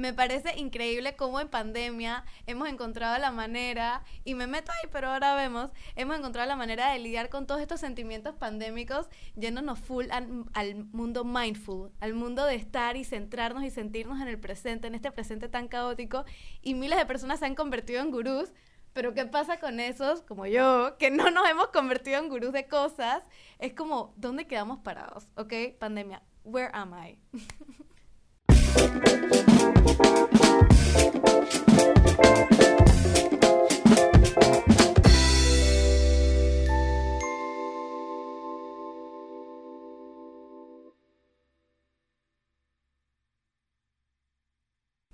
me parece increíble cómo en pandemia hemos encontrado la manera, y me meto ahí, pero ahora vemos, hemos encontrado la manera de lidiar con todos estos sentimientos pandémicos, yéndonos full al, al mundo mindful, al mundo de estar y centrarnos y sentirnos en el presente, en este presente tan caótico, y miles de personas se han convertido en gurús. Pero ¿qué pasa con esos, como yo, que no nos hemos convertido en gurús de cosas? Es como, ¿dónde quedamos parados? ¿Ok? Pandemia, where am I?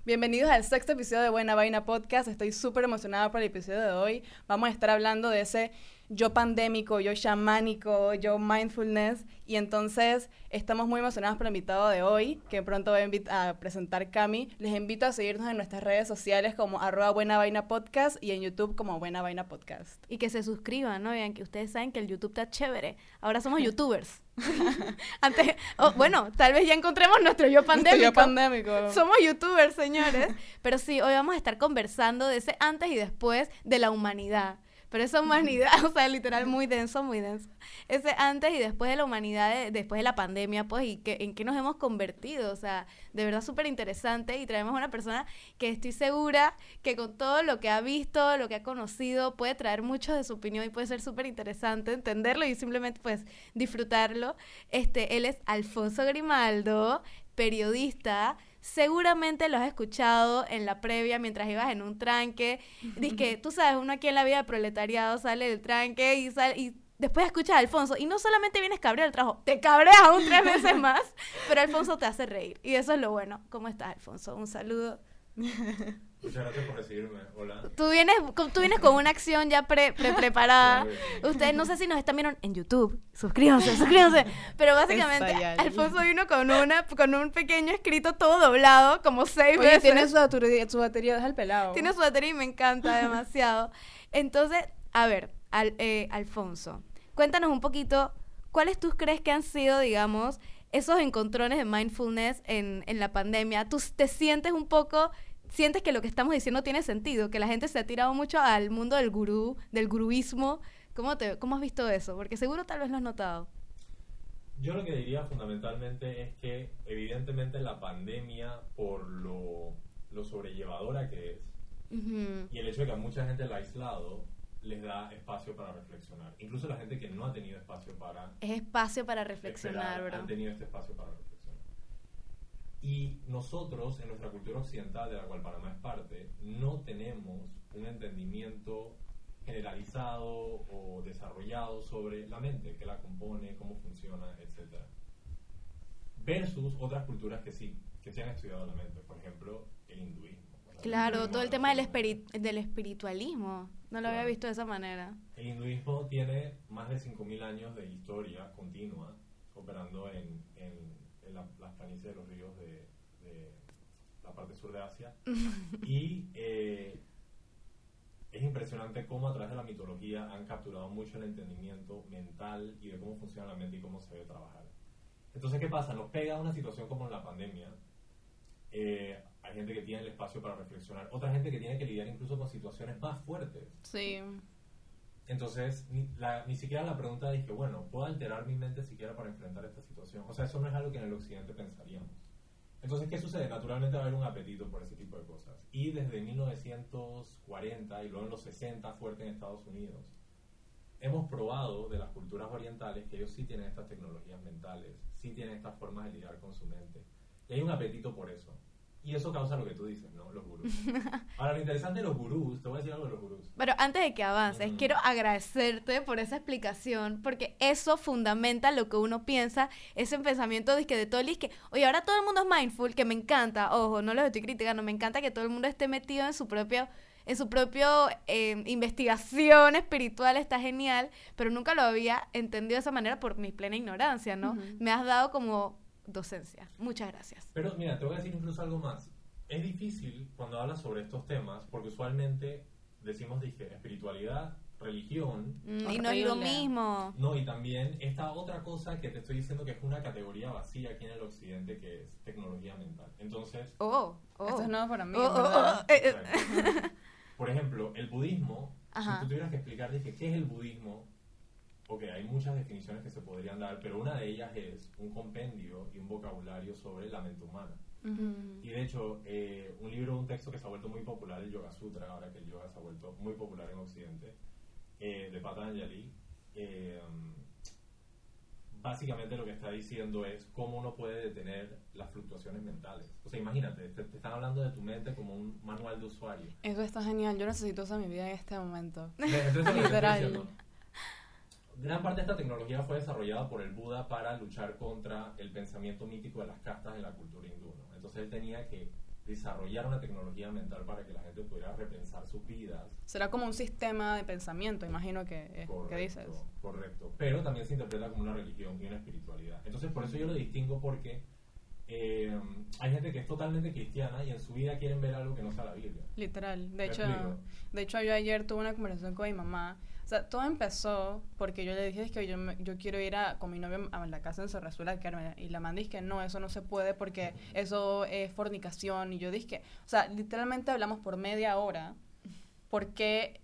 Bienvenidos al sexto episodio de Buena Vaina Podcast. Estoy súper emocionada por el episodio de hoy. Vamos a estar hablando de ese yo pandémico, yo chamánico, yo mindfulness. Y entonces estamos muy emocionados por el invitado de hoy, que pronto voy a, a presentar Cami. Les invito a seguirnos en nuestras redes sociales como arroba Buena Vaina Podcast y en YouTube como Buena Vaina Podcast. Y que se suscriban, ¿no? Vean que ustedes saben que el YouTube está chévere. Ahora somos youtubers. Antes, oh, bueno, tal vez ya encontremos nuestro yo pandémico. Yo pandémico. Somos youtubers, señores. Pero sí, hoy vamos a estar conversando de ese antes y después de la humanidad. Pero esa humanidad, o sea, literal, muy denso, muy denso. Ese antes y después de la humanidad, de- después de la pandemia, pues, y que, en qué nos hemos convertido. O sea, de verdad súper interesante. Y traemos a una persona que estoy segura que con todo lo que ha visto, lo que ha conocido, puede traer mucho de su opinión y puede ser súper interesante entenderlo y simplemente, pues, disfrutarlo. Este, él es Alfonso Grimaldo, periodista. Seguramente lo has escuchado en la previa mientras ibas en un tranque. Dice que tú sabes, uno aquí en la vida de proletariado sale del tranque y sale y después escuchas a Alfonso y no solamente vienes cabreado del trabajo, te cabreas aún tres veces más, pero Alfonso te hace reír y eso es lo bueno. ¿Cómo estás, Alfonso? Un saludo. Muchas gracias por recibirme. Hola. Tú vienes, con- tú vienes con una acción ya pre, pre- preparada. Ustedes no sé si nos están viendo en YouTube. Suscríbanse, suscríbanse. Pero básicamente. Alfonso vino con una con un pequeño escrito todo doblado, como seis Oye, veces. tiene su batería, su batería, deja el pelado. Tiene su batería y me encanta demasiado. Entonces, a ver, al- eh, Alfonso, cuéntanos un poquito, ¿cuáles tú crees que han sido, digamos, esos encontrones de mindfulness en, en la pandemia? ¿Tú te sientes un poco, sientes que lo que estamos diciendo tiene sentido? Que la gente se ha tirado mucho al mundo del gurú, del guruismo. ¿Cómo, te, ¿Cómo has visto eso? Porque seguro tal vez lo has notado. Yo lo que diría fundamentalmente es que evidentemente la pandemia, por lo, lo sobrellevadora que es, Ujú. y el hecho de que a mucha gente la ha aislado, les da espacio para reflexionar. Incluso la gente que no ha tenido espacio para Es espacio para reflexionar, esperar, bro. han tenido este espacio para reflexionar. Y nosotros, en nuestra cultura occidental, de la cual Panamá es parte, no tenemos un entendimiento generalizado o desarrollado sobre la mente, que la compone, cómo funciona, etc. Versus otras culturas que sí, que sí han estudiado la mente, por ejemplo, el hinduismo. Claro, todo el tema del, relaciona- espiri- del espiritualismo. No lo había Claro. visto de esa manera. El hinduismo tiene más de 5.000 años de historia continua operando en- en la- las planicies de los ríos de, de la parte sur de Asia. y eh, es impresionante cómo a través de la mitología han capturado mucho el entendimiento mental y de cómo funciona la mente y cómo se debe trabajar. Entonces, ¿qué pasa? Nos pega una situación como la pandemia. Eh, hay gente que tiene el espacio para reflexionar, otra gente que tiene que lidiar incluso con situaciones más fuertes. Sí. Entonces, ni, la- ni siquiera la pregunta es que, bueno, ¿puedo alterar mi mente siquiera para enfrentar esta situación? O sea, eso no es algo que en el occidente pensaríamos. Entonces, ¿qué sucede? Naturalmente va a haber un apetito por ese tipo de cosas. Y desde 1940 y luego en los 60, fuerte en Estados Unidos, hemos probado de las culturas orientales que ellos sí tienen estas tecnologías mentales, sí tienen estas formas de lidiar con su mente. Y hay un apetito por eso. Y eso causa lo que tú dices, ¿no? Los gurús. Ahora, lo interesante de los gurús, te voy a decir algo de los gurús. Pero antes de que avances, quiero agradecerte por esa explicación, porque eso fundamenta lo que uno piensa, ese pensamiento de que de todo el que, oye, ahora todo el mundo es mindful, que me encanta, ojo, no los estoy criticando, me encanta que todo el mundo esté metido en su propio en su propio eh, investigación espiritual está genial, pero nunca lo había entendido de esa manera por mi plena ignorancia, ¿no? Me has dado como docencia. Muchas gracias. Pero mira, te voy a decir incluso algo más. Es difícil cuando hablas sobre estos temas, porque usualmente decimos, dije, espiritualidad, religión. Mm, y no es lo mismo. No, y también esta otra cosa que te estoy diciendo que es una categoría vacía aquí en el occidente que es tecnología mental. Entonces, Oh, oh. Esto es nuevo para mí, Oh, oh, oh, eh, eh. Por ejemplo, el budismo, Ajá. si tú tuvieras que explicar dije, qué es el budismo, ok, hay muchas definiciones que se podrían dar, pero una de ellas es un compendio y un vocabulario sobre la mente humana. Ujú. Y de hecho, eh, un libro, un texto que se ha vuelto muy popular, el Yoga Sutra, ahora que el yoga se ha vuelto muy popular en Occidente, eh, de Patanjali, eh, básicamente lo que está diciendo es cómo uno puede detener las fluctuaciones mentales. O sea, imagínate, te, te están hablando de tu mente como un manual de usuario. Eso está genial. Yo necesito eso en mi vida en este momento. Entonces, Literal. Gran parte de esta tecnología fue desarrollada por el Buda para luchar contra el pensamiento mítico de las castas en la cultura hindú. ¿no? Entonces él tenía que desarrollar una tecnología mental para que la gente pudiera repensar sus vidas. Será como un sistema de pensamiento, imagino que, es Correcto, que dices. correcto. Pero también se interpreta como una religión y una espiritualidad. Entonces por eso yo lo distingo porque eh, hay gente que es totalmente cristiana y en su vida quieren ver algo que no sea la Biblia. Literal. De ¿Me hecho, explico? de hecho, yo ayer tuve una conversación con mi mamá. O sea, todo empezó porque yo le dije es que yo, yo quiero ir a, con mi novio a la casa en Cerrazuela a quedarme. Y la man dice que no, eso no se puede porque eso es fornicación. Y yo dije que, o sea, literalmente hablamos por media hora porque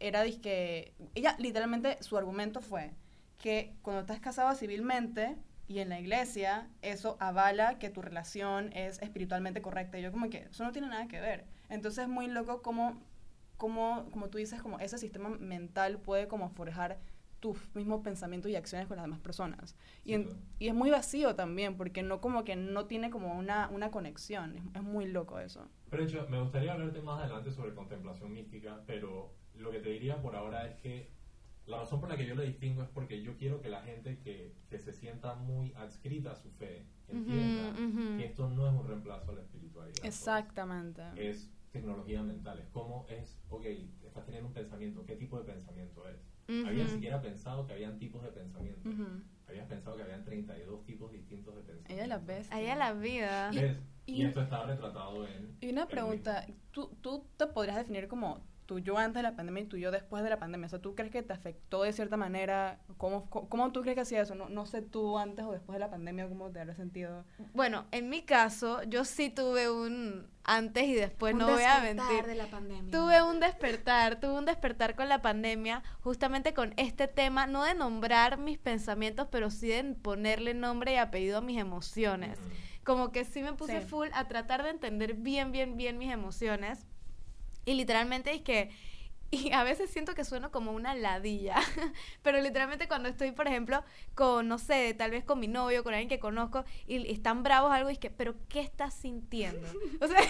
era disque ella literalmente su argumento fue que cuando estás casado civilmente y en la iglesia eso avala que tu relación es espiritualmente correcta. Y yo como que eso no tiene nada que ver. Entonces es muy loco como como como tú dices como ese sistema mental puede como forjar tus mismos pensamientos y acciones con las demás personas. Y, en- y es muy vacío también porque no como que no tiene como una, una conexión. Es, es muy loco eso. Pero de hecho, me gustaría hablarte más adelante sobre contemplación mística, pero lo que te diría por ahora es que la razón por la que yo lo distingo es porque yo quiero que la gente que, que se sienta muy adscrita a su fe entienda Ujú, ujú. que esto no es un reemplazo a la espiritualidad. pues. exactamente Es tecnología mental, es como es, ok, estás teniendo un pensamiento, ¿qué tipo de pensamiento es? Ujú. ¿Habías siquiera pensado que habían tipos de pensamiento? ¿Habías pensado que habían 32 tipos distintos de pensamiento? ella la bestia Ahí a la vida. ¿Ves? Y, y- esto está retratado en... Y una pregunta, ¿tú, ¿tú te podrías definir como tu yo antes de la pandemia y tu yo después de la pandemia? O sea, ¿tú crees que te afectó de cierta manera? ¿Cómo, cómo, cómo tú crees que hacía eso? No, no sé tú antes o después de la pandemia, ¿cómo te habrás sentido? Bueno, en mi caso, yo sí tuve un antes y después, Un no voy a despertar mentir. de la pandemia. Tuve un despertar, tuve un despertar con la pandemia, justamente con este tema, no de nombrar mis pensamientos, pero sí de ponerle nombre y apellido a mis emociones. Ujú. Como que sí me puse Sí. full a tratar de entender bien, bien, bien mis emociones. Y literalmente es que, y a veces siento que sueno como una ladilla, pero literalmente cuando estoy, por ejemplo, con, no sé, tal vez con mi novio, con alguien que conozco, y están bravos algo, y es que, pero ¿qué estás sintiendo? O sea,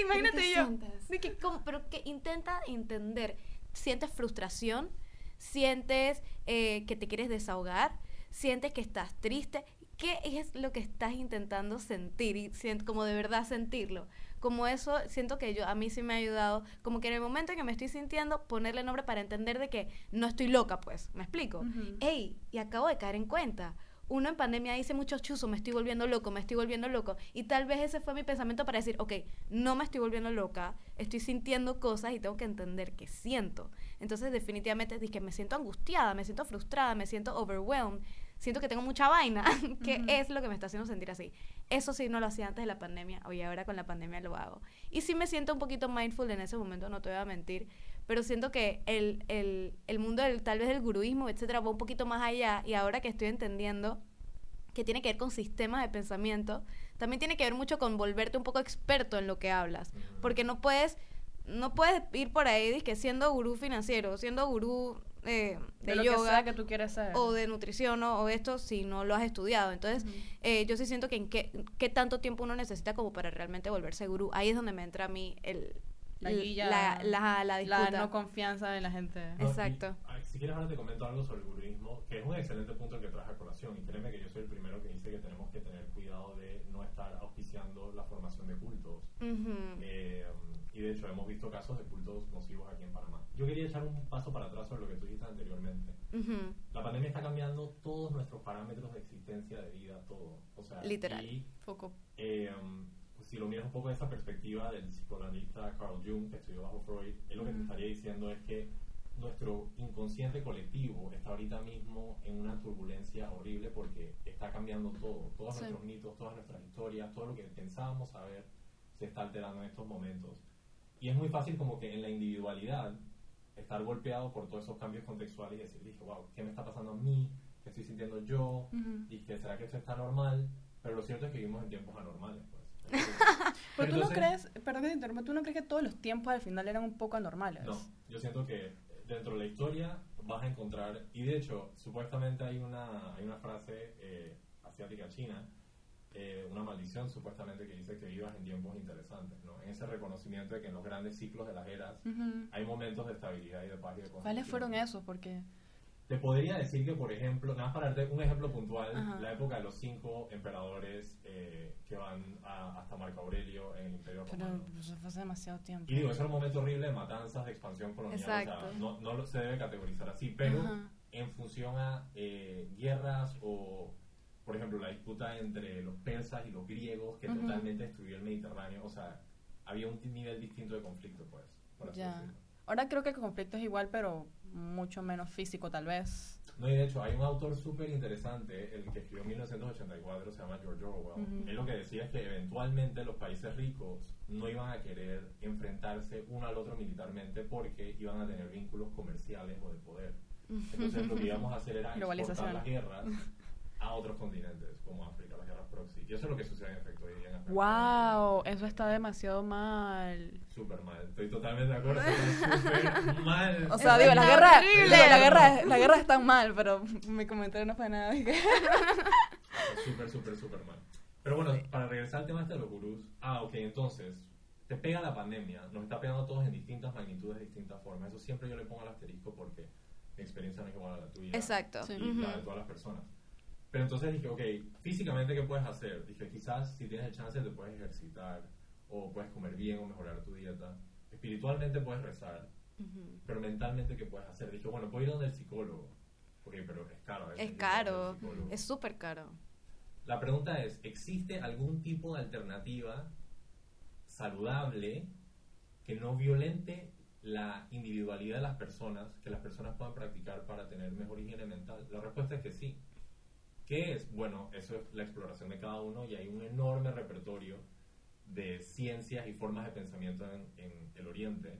imagínate ¿Qué yo. de que, ¿cómo? pero que intenta entender, sientes frustración, sientes eh, que te quieres desahogar, sientes que estás triste, ¿qué es lo que estás intentando sentir y como de verdad sentirlo? Como eso siento que yo a mí sí me ha ayudado, como que en el momento en que me estoy sintiendo ponerle nombre para entender de que no estoy loca, pues, ¿me explico? Ey, y acabo de caer en cuenta. Uno en pandemia dice mucho chuzo, me estoy volviendo loco, me estoy volviendo loco. Y tal vez ese fue mi pensamiento para decir, ok, no me estoy volviendo loca, estoy sintiendo cosas y tengo que entender qué siento. Entonces definitivamente dije, me siento angustiada, me siento frustrada, me siento overwhelmed, siento que tengo mucha vaina, que es lo que me está haciendo sentir así. Eso sí no lo hacía antes de la pandemia, hoy ahora con la pandemia lo hago. Y sí me siento un poquito mindful en ese momento, no te voy a mentir, pero siento que el, el, el mundo del, tal vez del guruismo, etcétera, va un poquito más allá y ahora que estoy entendiendo que tiene que ver con sistemas de pensamiento, también tiene que ver mucho con volverte un poco experto en lo que hablas, porque no puedes no puedes ir por ahí que siendo gurú financiero, siendo gurú eh, de, De lo yoga que sea que tú quieras ser. o de nutrición o, o esto si no lo has estudiado. Entonces, Ujú. eh, yo sí siento que en qué, qué tanto tiempo uno necesita como para realmente volverse gurú. Ahí es donde me entra a mí el, La guilla, la, la, la la disputa. no confianza en la gente. No, y, Exacto. ah, si quieres ahora te comento algo sobre el guruismo, que es un excelente punto el que traes a colación. Y créeme que yo soy el primero que dice que tenemos que tener cuidado de no estar auspiciando la formación de cultos. Ujú. Eh, y de hecho hemos visto casos de cultos nocivos aquí en Panamá. Yo quería echar un paso para atrás sobre lo que tú dijiste anteriormente. Ujú. La pandemia está cambiando todos nuestros parámetros de existencia, de vida, todo. O sea, Literal. Y Foco. eh, pues, si lo miras un poco de esa perspectiva del psicoanalista Carl Jung, que estudió bajo Freud, él lo que te Ujú. estaría diciendo es que nuestro inconsciente colectivo está ahorita mismo en una turbulencia horrible porque está cambiando todo. Todos Sí. nuestros mitos, todas nuestras historias, todo lo que pensábamos saber se está alterando en estos momentos. Y es muy fácil como que en la individualidad estar golpeado por todos esos cambios contextuales y decir, dije, wow, ¿qué me está pasando a mí? ¿Qué estoy sintiendo yo? Ujú. Dije, ¿será que esto está normal? Pero lo cierto es que vivimos en tiempos anormales, pues. Pero tú no crees, perdón que ¿tú no crees que todos los tiempos al final eran un poco anormales? No, yo siento que dentro de la historia vas a encontrar, y de hecho, supuestamente hay una, hay una frase eh, asiática china, eh, una maldición supuestamente que dice que vivas en tiempos interesantes, ¿no? En ese reconocimiento de que en los grandes ciclos de las eras Ujú. hay momentos de estabilidad y de paz y de ¿Cuáles fueron esos? Porque... Te podría decir que, por ejemplo, nada más para darte un ejemplo puntual, la época de los cinco emperadores eh, que van a- hasta Marco Aurelio en el Imperio Pero Romano. pues, fue hace demasiado tiempo. Y digo, eso era un momento horrible de matanzas, de expansión colonial. O Exacto. sea, no, no se debe categorizar así, pero en función a eh, guerras o, por ejemplo, la disputa entre los persas y los griegos que Ujú. totalmente destruyó el Mediterráneo. O sea, había un nivel distinto de conflicto, pues. por así Ya. decirlo. Ahora creo que el conflicto es igual, pero mucho menos físico tal vez. No, y de hecho, hay un autor súper interesante, el que escribió en 1984, se llama George Orwell. Ujú. Él lo que decía es que eventualmente los países ricos no iban a querer enfrentarse uno al otro militarmente porque iban a tener vínculos comerciales o de poder. Entonces lo que íbamos a hacer era exportar las guerras a otros continentes, como África, las guerras proxy. Y eso es lo que sucede en efecto hoy día en África. ¡Wow! Eso está demasiado mal. Súper mal, estoy totalmente de acuerdo, súper mal. O sea, Eso digo, la guerra, digo, la guerra, la guerra está mal, pero mi comentario no fue nada. Súper, súper, súper mal. Pero bueno, para regresar al tema este de los gurús. Ah, ok, entonces, te pega la pandemia, nos está pegando a todos en distintas magnitudes, de distintas formas. Eso siempre yo le pongo al asterisco porque mi experiencia no es igual a la tuya. Exacto. Sí. Y la de todas las personas. Pero entonces dije, ok, físicamente, ¿qué puedes hacer? Dije, quizás si tienes el chance te puedes ejercitar, o puedes comer bien, o mejorar tu dieta. Espiritualmente puedes rezar, pero mentalmente, ¿qué puedes hacer? Dije, bueno, puedo ir donde el psicólogo. Ok, pero es caro. Es caro, es súper caro. La pregunta es, ¿existe algún tipo de alternativa saludable que no violente la individualidad de las personas, que las personas puedan practicar para tener mejor higiene mental? La respuesta es que sí. ¿Qué es? Bueno, eso es la exploración de cada uno y hay un enorme repertorio de ciencias y formas de pensamiento en, en el Oriente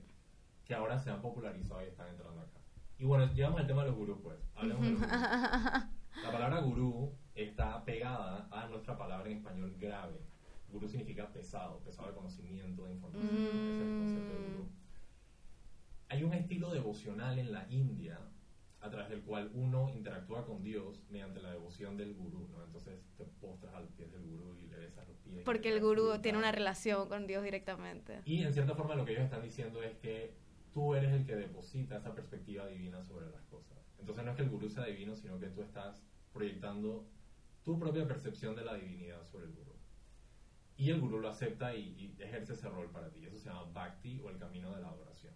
que ahora se han popularizado y están entrando acá. Y bueno, llegamos al tema de los gurús, pues. Hablemos de los gurús. La palabra gurú está pegada a nuestra palabra en español grave. Gurú significa pesado, pesado de conocimiento, de información. Ese es el concepto de gurú. Hay un estilo devocional en la India a través del cual uno interactúa con Dios mediante la devoción del gurú, ¿no? Entonces te postras a los pies del gurú y le besas los pies. Porque el gurú tiene una relación con Dios directamente. Y en cierta forma lo que ellos están diciendo es que tú eres el que deposita esa perspectiva divina sobre las cosas. Entonces no es que el gurú sea divino, sino que tú estás proyectando tu propia percepción de la divinidad sobre el gurú. Y el gurú lo acepta y, y ejerce ese rol para ti. Eso se llama bhakti o el camino de la adoración.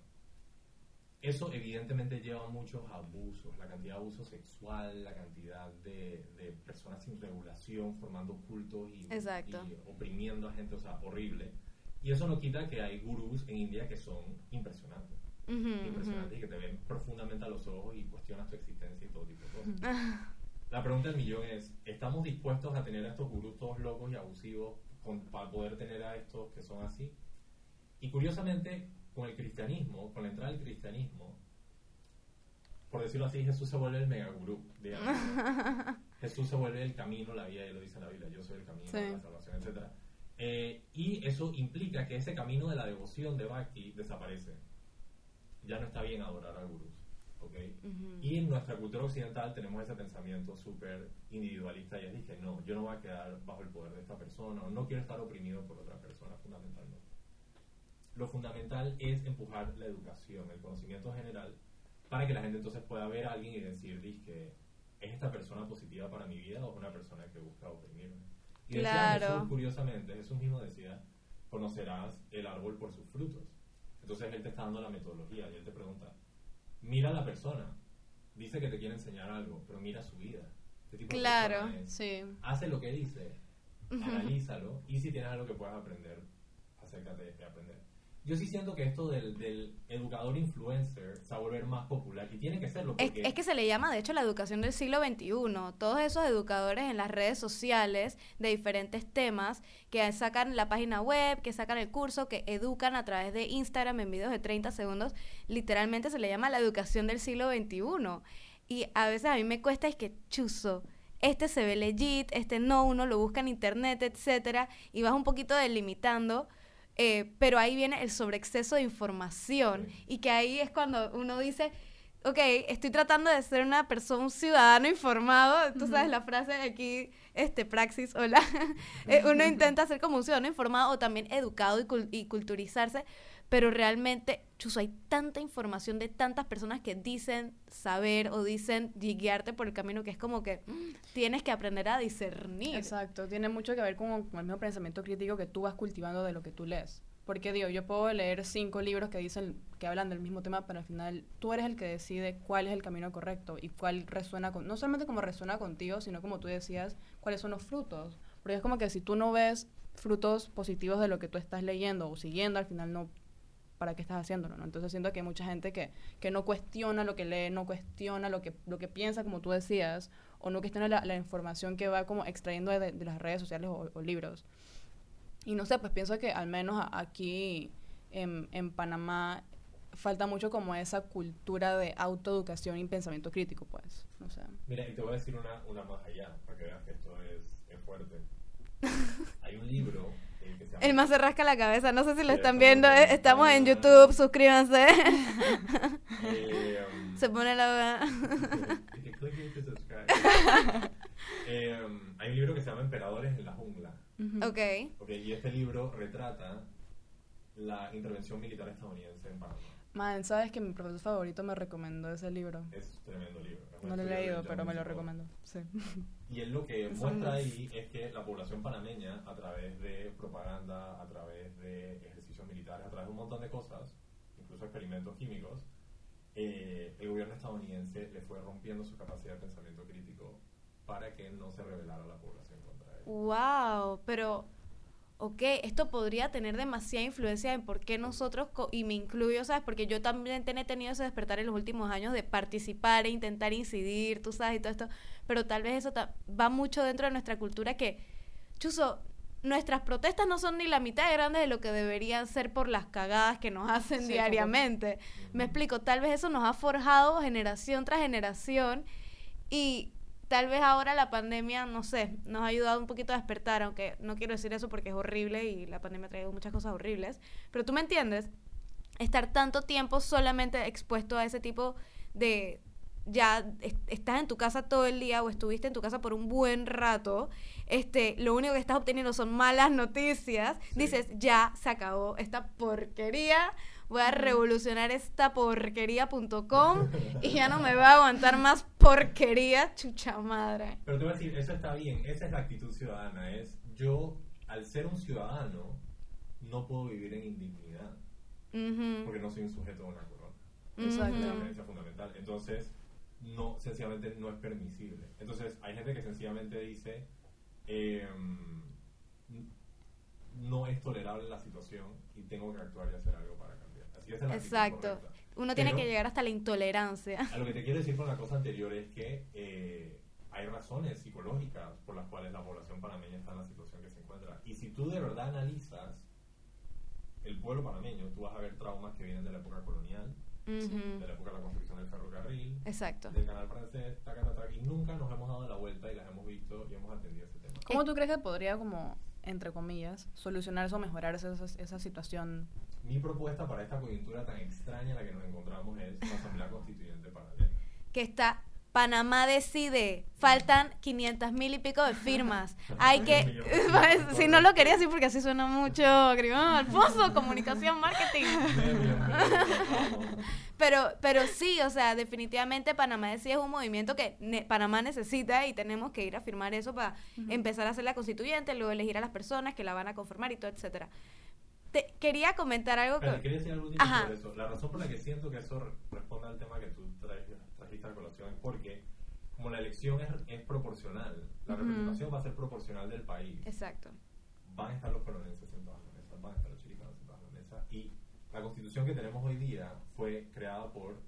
Eso evidentemente lleva a muchos abusos, la cantidad de abuso sexual, la cantidad de, de personas sin regulación formando cultos y, y oprimiendo a gente, o sea, horrible. Y eso no quita que hay gurús en India que son impresionantes, Ujú, ujú. impresionantes y que te ven profundamente a los ojos y cuestionas tu existencia y todo tipo de cosas. La pregunta del millón es, ¿estamos dispuestos a tener a estos gurús todos locos y abusivos con- para poder tener a estos que son así? Y curiosamente, con el cristianismo, con la entrada del cristianismo, por decirlo así, Jesús se vuelve el mega gurú. digamos. Jesús se vuelve el camino, la vida, y lo dice en la Biblia, yo soy el camino, Sí. la salvación, etc. y eso implica que ese camino de la devoción de Bhakti desaparece. Ya no está bien adorar a gurús. ¿ok? Ujú. Y en nuestra cultura occidental tenemos ese pensamiento súper individualista y es dije, no, yo no voy a quedar bajo el poder de esta persona o no quiero estar oprimido por otra persona fundamentalmente. Lo fundamental es empujar la educación, el conocimiento general, para que la gente entonces pueda ver a alguien y decir, que ¿es esta persona positiva para mi vida o es una persona que busca oprimirme? Y decía Claro. Jesús, curiosamente, Jesús mismo decía, conocerás el árbol por sus frutos. Entonces él te está dando la metodología y él te pregunta, mira a la persona, dice que te quiere enseñar algo, pero mira su vida. ¿Qué tipo de Claro, es? Sí. Hace lo que dice, analízalo y si tienes algo que puedas aprender, acércate de aprender. Yo sí siento que esto del, del educador influencer se va a volver más popular y tiene que serlo Es, porque es que se le llama, de hecho, la educación del siglo XXI. Todos esos educadores en las redes sociales de diferentes temas que sacan la página web, que sacan el curso, que educan a través de Instagram en videos de 30 segundos, literalmente se le llama la educación del siglo XXI. Y a veces a mí me cuesta es que chuzo. Este se ve legit, este no, uno lo busca en internet, etcétera, y vas un poquito delimitando eh, pero ahí viene el sobreexceso de información. Sí. y que ahí es cuando uno dice, ok, estoy tratando de ser una persona, un ciudadano informado, tú sabes la frase aquí, este, praxis, hola, Eh, uno intenta ser como un ciudadano informado o también educado y, cul- y culturizarse, pero realmente, chuzo, hay tanta información de tantas personas que dicen saber o dicen guiarte por el camino que es como que mm, tienes que aprender a discernir. Exacto, tiene mucho que ver con, con el mismo pensamiento crítico que tú vas cultivando de lo que tú lees. Porque digo, yo puedo leer cinco libros que dicen, que hablan del mismo tema, pero al final tú eres el que decide cuál es el camino correcto y cuál resuena con, no solamente como resuena contigo, sino como tú decías, cuáles son los frutos. Porque es como que si tú no ves frutos positivos de lo que tú estás leyendo o siguiendo, al final no, ¿para qué estás haciéndolo? ¿no? Entonces siento que hay mucha gente que, que no cuestiona lo que lee, no cuestiona lo que, lo que piensa, como tú decías, o no cuestiona la, la información que va como extrayendo de, de las redes sociales o, o libros. Y no sé, pues pienso que al menos a- aquí en, en Panamá falta mucho como esa cultura de autoeducación y pensamiento crítico, pues, no sé. Mira, y te voy a decir una, una más allá, para que veas que esto es, es fuerte. Hay un libro El más se rasca la cabeza, no sé si lo están viendo, en- eh, estamos en YouTube, suscríbanse. Eh, um, Se pone la... Eh, um, hay un libro que se llama Emperadores en la jungla. ok. Ok, y este libro retrata la intervención militar estadounidense en Panamá. Man, sabes que mi profesor favorito me recomendó ese libro. Es tremendo libro. un No lo he leído, pero me lo recomendó. Sí. Y él lo que muestra ahí es que la población panameña, a través de propaganda, a través de ejercicios militares, a través de un montón de cosas, incluso experimentos químicos, eh, el gobierno estadounidense le fue rompiendo su capacidad de pensamiento crítico para que no se rebelara la población contra él. Wow, pero, ok, esto podría tener demasiada influencia en por qué nosotros, co- y me incluyo, ¿sabes? Porque yo también he tenido ese despertar en los últimos años de participar e intentar incidir, tú sabes, y todo esto, pero tal vez eso ta- va mucho dentro de nuestra cultura que, chuzo, nuestras protestas no son ni la mitad de grandes de lo que deberían ser por las cagadas que nos hacen Sí, diariamente. Me explico, tal vez eso nos ha forjado generación tras generación y tal vez ahora la pandemia, no sé, nos ha ayudado un poquito a despertar, aunque no quiero decir eso porque es horrible y la pandemia ha traído muchas cosas horribles, pero tú me entiendes, estar tanto tiempo solamente expuesto a ese tipo de ya es- estás en tu casa todo el día o estuviste en tu casa por un buen rato, este, lo único que estás obteniendo son malas noticias, Sí. dices, ya se acabó esta porquería, voy a revolucionar esta porquería.com y ya no me va a aguantar más porquería, chucha madre. Pero te voy a decir, eso está bien, esa es la actitud ciudadana, es yo, al ser un ciudadano, no puedo vivir en indignidad, Ujú, porque no soy un sujeto de una corona. Exacto. Es diferencia fundamental. Entonces, no, sencillamente no es permisible. Entonces, hay gente que sencillamente dice, em, no es tolerable la situación y tengo que actuar y hacer algo para cambiar. Así es la Exacto. Uno tiene Pero- que llegar hasta la intolerancia. A lo que te quiero decir con la cosa anterior es que eh, hay razones psicológicas por las cuales la población panameña está en la situación que se encuentra. Y si tú de verdad analizas el pueblo panameño, tú vas a ver traumas que vienen de la época colonial, Ujú, de la época de la construcción del ferrocarril, Exacto. del canal francés, taca, taca, taca, y nunca nos hemos dado la vuelta y las hemos visto y hemos atendido ese tema. ¿Cómo tú crees que podría, como, entre comillas, solucionar eso o mejorar esa, esa, situación? Mi propuesta para esta coyuntura tan extraña en la que nos encontramos es una asamblea constituyente paralela. que está Panamá decide, faltan 500 mil y pico de firmas. Hay que, si no lo quería decir porque así suena mucho, Grimón Alfonso, comunicación, marketing. Pero, pero sí, o sea, definitivamente Panamá decide es un movimiento que ne- Panamá necesita y tenemos que ir a firmar eso para empezar a hacer la constituyente, luego elegir a las personas que la van a conformar y todo, etcétera. Te, quería comentar algo que... quería decir algo último sobre eso. La razón por la que siento que eso re- responde al tema que tú traes- trajiste a colación porque, como la elección es, es proporcional, la representación va a ser proporcional del país. Exacto. Van a estar los colonenses en las mesas, van a estar los chiricanos en todas las mesas, y la constitución que tenemos hoy día fue creada por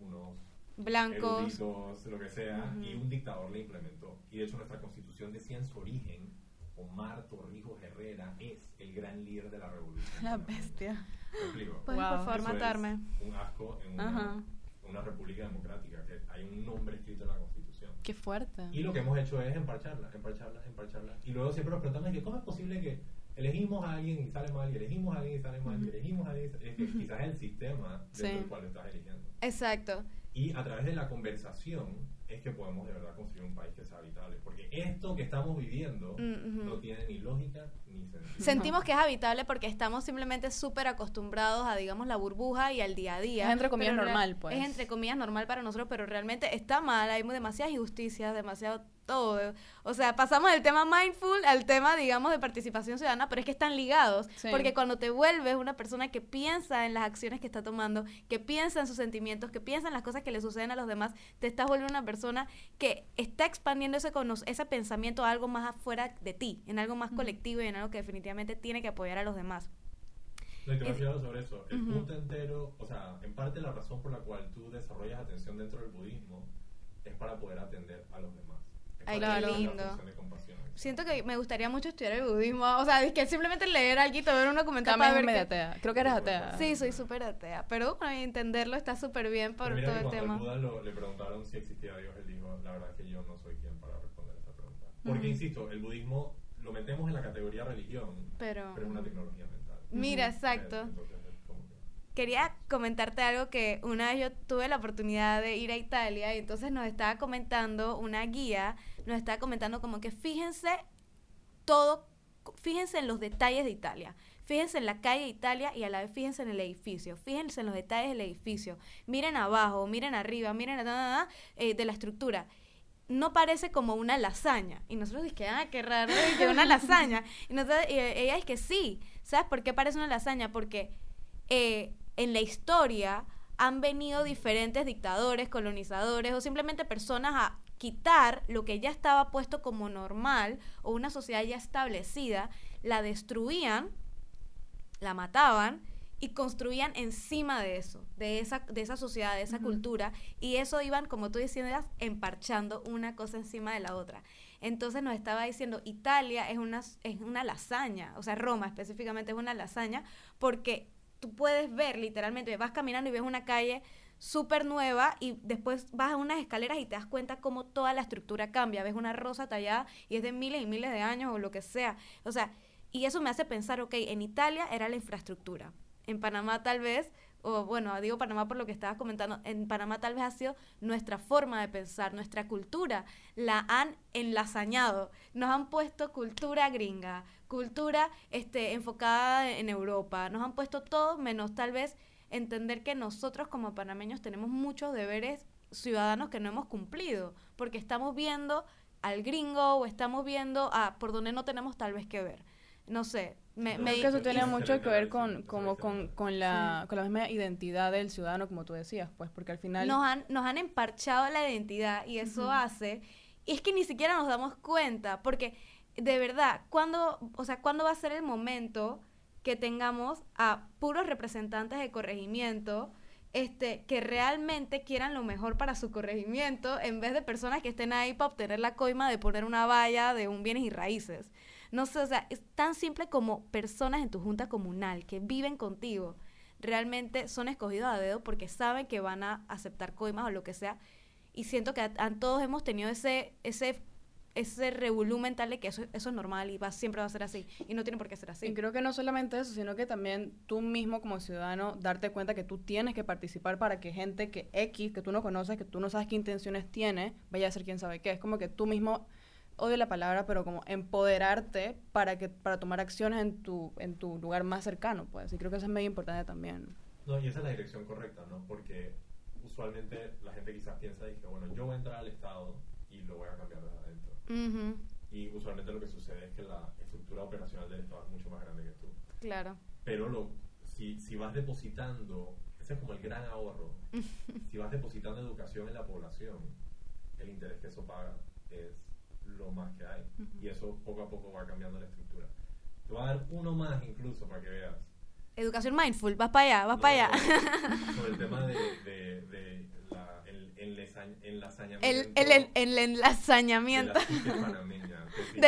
unos Blancos. eruditos, lo que sea, y un dictador la implementó. Y de hecho nuestra constitución decía en su origen, Omar Torrijos Herrera es el gran líder de la revolución. La bestia. ¿Me explico? ¿Puedes Wow. por favor Eso es matarme? un asco en Ajá. Una, república democrática, que hay un nombre escrito en la constitución. Qué fuerte. Y lo que hemos hecho es emparcharla, emparcharla, emparcharla. Y luego siempre nos preguntamos que cómo es posible que elegimos a alguien y sale mal, y elegimos a alguien y sale mal, y elegimos a alguien y Es que quizás es el sistema dentro Sí. del cual lo estás eligiendo. Exacto. Y a través de la conversación es que podemos de verdad construir un país que sea habitable. Porque esto que estamos viviendo Mm, no tiene ni lógica ni sentido. Sentimos que es habitable porque estamos simplemente súper acostumbrados a, digamos, la burbuja y al día a día. Es entre comillas Pero real- normal, pues. Es entre comillas normal para nosotros, pero realmente está mal. Hay demasiadas injusticias, demasiado todo. O sea, pasamos del tema mindful al tema, digamos, de participación ciudadana, pero es que están ligados. Sí. Porque cuando te vuelves una persona que piensa en las acciones que está tomando, que piensa en sus sentimientos, que piensa en las cosas que le suceden a los demás, te estás volviendo una persona que está expandiendo ese, ese pensamiento a algo más afuera de ti, en algo más colectivo y en algo que definitivamente tiene que apoyar a los demás. No, Es- algo sobre eso. El Ujú. punto entero, o sea, en parte la razón por la cual tú desarrollas atención dentro del budismo es para poder atender a los demás. Ay, qué lindo. Siento que me gustaría mucho estudiar el budismo. O sea, es que simplemente leer algo, ver un documental para ver qué- atea. Creo que eres atea. Sí, soy súper atea. Pero bueno, entenderlo está súper bien por mira todo que el tema. Buda lo- le preguntaron si existía Dios, él dijo, la verdad es que yo no soy quien para responder esa pregunta. Porque, insisto, el budismo lo metemos en la categoría religión, Pero, pero es una tecnología mental. mira, exacto. Entonces, que- Quería comentarte algo que una vez yo tuve la oportunidad de ir a Italia y entonces nos estaba comentando una guía, nos estaba comentando como que fíjense todo, fíjense en los detalles de Italia. Fíjense en la calle de Italia y a la vez fíjense en el edificio. Fíjense en los detalles del edificio. Miren abajo, miren arriba, miren a- a- a- eh, de la estructura. No parece como una lasaña. Y nosotros dijimos, ah, qué raro, que una lasaña. Y, nosotros, y ella es que sí. ¿Sabes por qué parece una lasaña? Porque eh, en la historia han venido diferentes dictadores, colonizadores o simplemente personas a quitar lo que ya estaba puesto como normal o una sociedad ya establecida, la destruían, la mataban y construían encima de eso, de esa, de esa sociedad, de esa cultura, y eso iban, como tú decías, emparchando una cosa encima de la otra. Entonces nos estaba diciendo, Italia es una, es una lasaña, o sea, Roma específicamente es una lasaña, porque tú puedes ver literalmente, vas caminando y ves una calle súper nueva y después vas a unas escaleras y te das cuenta cómo toda la estructura cambia. Ves una rosa tallada y es de miles y miles de años o lo que sea. O sea, y eso me hace pensar, ok, en Italia era la infraestructura. En Panamá tal vez, o bueno, digo Panamá por lo que estabas comentando, en Panamá tal vez ha sido nuestra forma de pensar, nuestra cultura. La han enlazañado. Nos han puesto cultura gringa, cultura este, enfocada en Europa. Nos han puesto todo menos tal vez entender que nosotros como panameños tenemos muchos deberes ciudadanos que no hemos cumplido, porque estamos viendo al gringo o estamos viendo a por donde no tenemos tal vez que ver. No sé, me, me- Creo que eso tiene mucho que ver con, como con, con, la, con la misma identidad del ciudadano, como tú decías, pues, porque al final... nos han, nos han emparchado la identidad y eso hace, y es que ni siquiera nos damos cuenta, porque de verdad, ¿cuándo, o sea, ¿cuándo va a ser el momento que tengamos a puros representantes de corregimiento este, que realmente quieran lo mejor para su corregimiento en vez de personas que estén ahí para obtener la coima de poner una valla de un bienes y raíces? No sé, o sea, es tan simple como personas en tu junta comunal que viven contigo realmente son escogidos a dedo porque saben que van a aceptar coimas o lo que sea. Y siento que a, todos hemos tenido ese, ese, ese revolú mental de que eso, eso es normal y va, siempre va a ser así. Y no tiene por qué ser así. Y creo que no solamente eso, sino que también tú mismo como ciudadano darte cuenta que tú tienes que participar para que gente que X, que tú no conoces, que tú no sabes qué intenciones tiene, vaya a ser quién sabe qué. Es como que tú mismo, odio la palabra, pero como empoderarte para que para tomar acciones en tu en tu lugar más cercano, pues. Y creo que eso es medio importante también. No, y esa es la dirección correcta, ¿no? Porque usualmente la gente quizás piensa y que, bueno, yo voy a entrar al Estado y lo voy a cambiar desde Y usualmente lo que sucede es que la estructura operacional del Estado es mucho más grande que tú. claro. Pero lo, si, si vas depositando, ese es como el gran ahorro, si vas depositando educación en la población, el interés que eso paga es lo más que hay. Y eso poco a poco va cambiando la estructura. Te voy a dar uno más incluso para que veas. Educación mindful, vas para allá, vas para allá. Sobre el tema de, de, de la, el, el, enlazañ- enlazañamiento. El, el, el, el de enlazañamiento.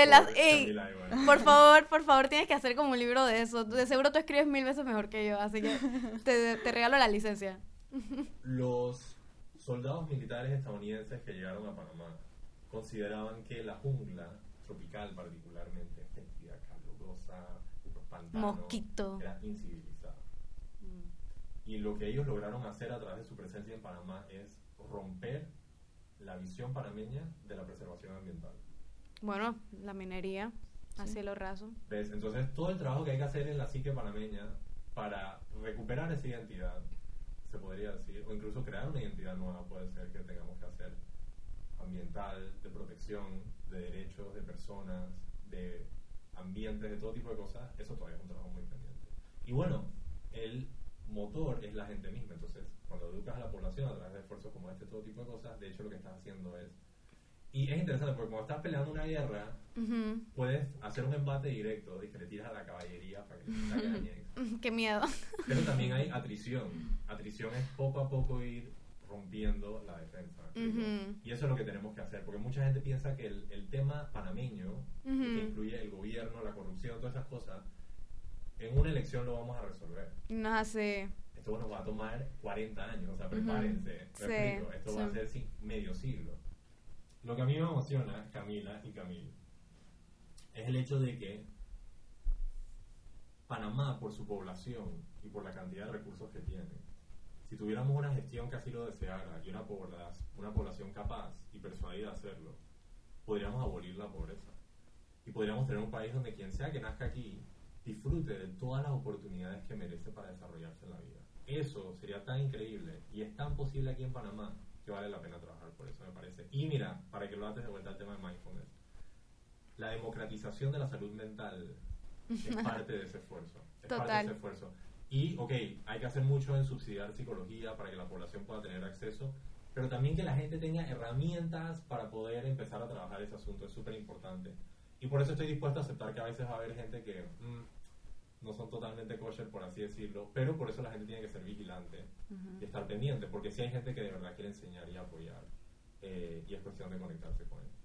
las- por ey, Igual. Por favor, por favor, tienes que hacer como un libro de eso. De seguro tú escribes mil veces mejor que yo, así que te, te regalo la licencia. Los soldados militares estadounidenses que llegaron a Panamá consideraban que la jungla tropical particularmente, fétida, pantanos, Mosquito. era incivilizada. Y lo que ellos lograron hacer a través de su presencia en Panamá es romper la visión panameña de la preservación ambiental. Bueno, la minería, a cielo raso. ¿Ves? Entonces, todo el trabajo que hay que hacer en la psique panameña para recuperar esa identidad, se podría decir, o incluso crear una identidad nueva, puede ser que tengamos que hacer ambiental, de protección, de derechos de personas, de ambientes, de todo tipo de cosas, eso todavía es un trabajo muy pendiente. Y bueno, el motor es la gente misma, entonces, cuando educas a la población a través de esfuerzos como este, todo tipo de cosas, de hecho lo que estás haciendo es... Y es interesante porque cuando estás peleando una guerra, Ujú. puedes hacer un embate directo de que le tiras a la caballería para que te. Mm, Qué miedo. Pero también hay atrición. Atrición es poco a poco ir rompiendo la defensa. ¿me explico? Ujú. Y eso es lo que tenemos que hacer, porque mucha gente piensa que el, el tema panameño, Ujú. que incluye el gobierno, la corrupción, todas esas cosas, en una elección lo vamos a resolver. No hace. Esto nos va a tomar 40 años, o sea, prepárense. ¿me Sí, explico? Esto va a sí. ser sí, medio siglo. Lo que a mí me emociona, Camila y Camil, es el hecho de que Panamá, por su población y por la cantidad de recursos que tiene, si tuviéramos una gestión que así lo deseara y una, una población capaz y persuadida de hacerlo, podríamos abolir la pobreza. Y podríamos tener un país donde quien sea que nazca aquí disfrute de todas las oportunidades que merece para desarrollarse en la vida. Eso sería tan increíble y es tan posible aquí en Panamá que vale la pena trabajar por eso, me parece. Y mira, para que lo haces de vuelta al tema de mindfulness, la democratización de la salud mental es parte de ese esfuerzo. Es parte de Total. ese esfuerzo. Y, ok, hay que hacer mucho en subsidiar psicología para que la población pueda tener acceso, pero también que la gente tenga herramientas para poder empezar a trabajar ese asunto es súper importante. Y por eso estoy dispuesto a aceptar que a veces va a haber gente que mm, no son totalmente kosher, por así decirlo, pero por eso la gente tiene que ser vigilante y estar pendiente, porque si hay gente que de verdad quiere enseñar y apoyar, eh, y es cuestión de conectarse con él.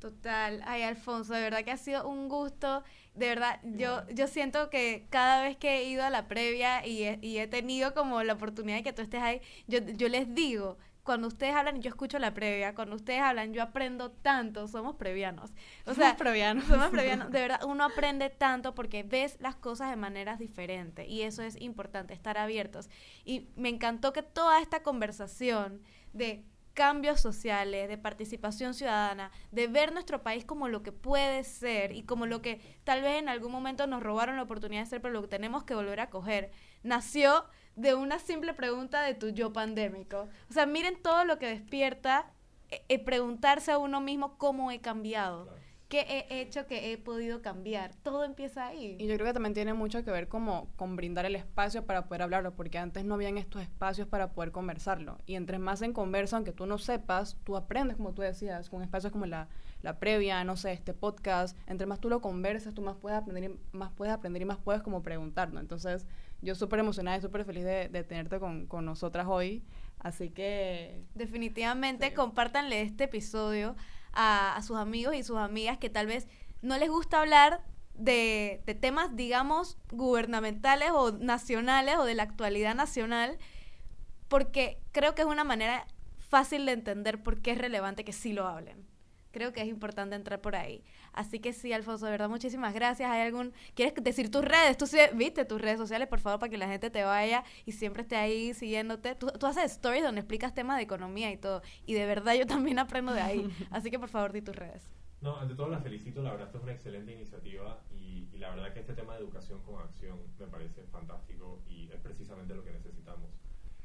Total, ay Alfonso, de verdad que ha sido un gusto, de verdad, yo, yo siento que cada vez que he ido a la previa y he, y he tenido como la oportunidad de que tú estés ahí, yo, yo les digo, cuando ustedes hablan, yo escucho la previa, cuando ustedes hablan, yo aprendo tanto, somos previanos, o sea, Somos previanos. somos previanos, de verdad, uno aprende tanto porque ves las cosas de maneras diferentes y eso es importante, estar abiertos. Y me encantó que toda esta conversación de cambios sociales, de participación ciudadana, de ver nuestro país como lo que puede ser y como lo que tal vez en algún momento nos robaron la oportunidad de ser, pero lo que tenemos que volver a coger, nació de una simple pregunta de tu yo pandémico. O sea, miren todo lo que despierta eh, eh, preguntarse a uno mismo cómo he cambiado. ¿Qué he hecho que he podido cambiar? Todo empieza ahí. Y yo creo que también tiene mucho que ver como con brindar el espacio para poder hablarlo, porque antes no habían estos espacios para poder conversarlo. Y entre más en conversa, aunque tú no sepas, tú aprendes, como tú decías, con espacios como la, la previa, no sé, este podcast. Entre más tú lo conversas, tú más puedes aprender y más puedes aprender y más puedes como preguntar, ¿no? Entonces, yo súper emocionada y súper feliz de, de tenerte con, con nosotras hoy. Así que Definitivamente Sí. compártanle este episodio a, sus amigos y sus amigas que tal vez no les gusta hablar de, de temas, digamos, gubernamentales o nacionales o de la actualidad nacional, porque creo que es una manera fácil de entender por qué es relevante que sí lo hablen. Creo que es importante entrar por ahí. Así que sí, Alfonso, de verdad, muchísimas gracias. ¿Hay algún... ¿Quieres decir tus redes? Tú viste tus redes sociales, por favor, para que la gente te vaya y siempre esté ahí siguiéndote. Tú, tú haces stories donde explicas temas de economía y todo. Y de verdad yo también aprendo de ahí. Así que por favor, di tus redes. No, ante todo la felicito, la verdad esto es una excelente iniciativa y, y la verdad que este tema de educación con acción me parece fantástico y es precisamente lo que necesitamos.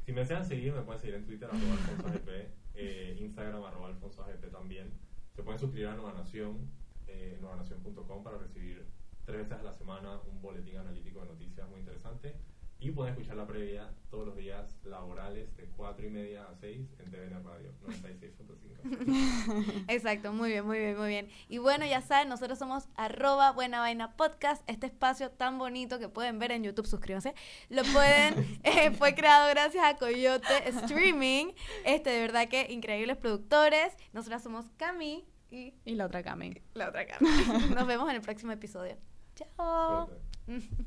Si me desean seguir, me pueden seguir en Twitter, arroba Alfonso AGP, eh, Instagram, arroba Alfonso AGP también. Se pueden suscribir a Nueva Nación, eh, nuevanación.com para recibir tres veces a la semana un boletín analítico de noticias muy interesante. Y pueden escuchar la previa todos los días laborales de 4 y media a 6 en TVN Radio 96.5. Exacto, muy bien, muy bien, muy bien. Y bueno, ya saben, nosotros somos arroba buena vaina podcast, este espacio tan bonito que pueden ver en YouTube, suscríbanse. Lo pueden, eh, fue creado gracias a Coyote Streaming, este de verdad que increíbles productores. Nosotras somos Cami y Y la otra Cami. la otra Cami. Nos vemos en el próximo episodio. Chao. Suerte.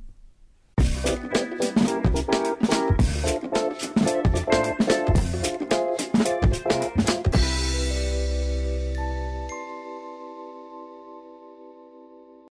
Thank you.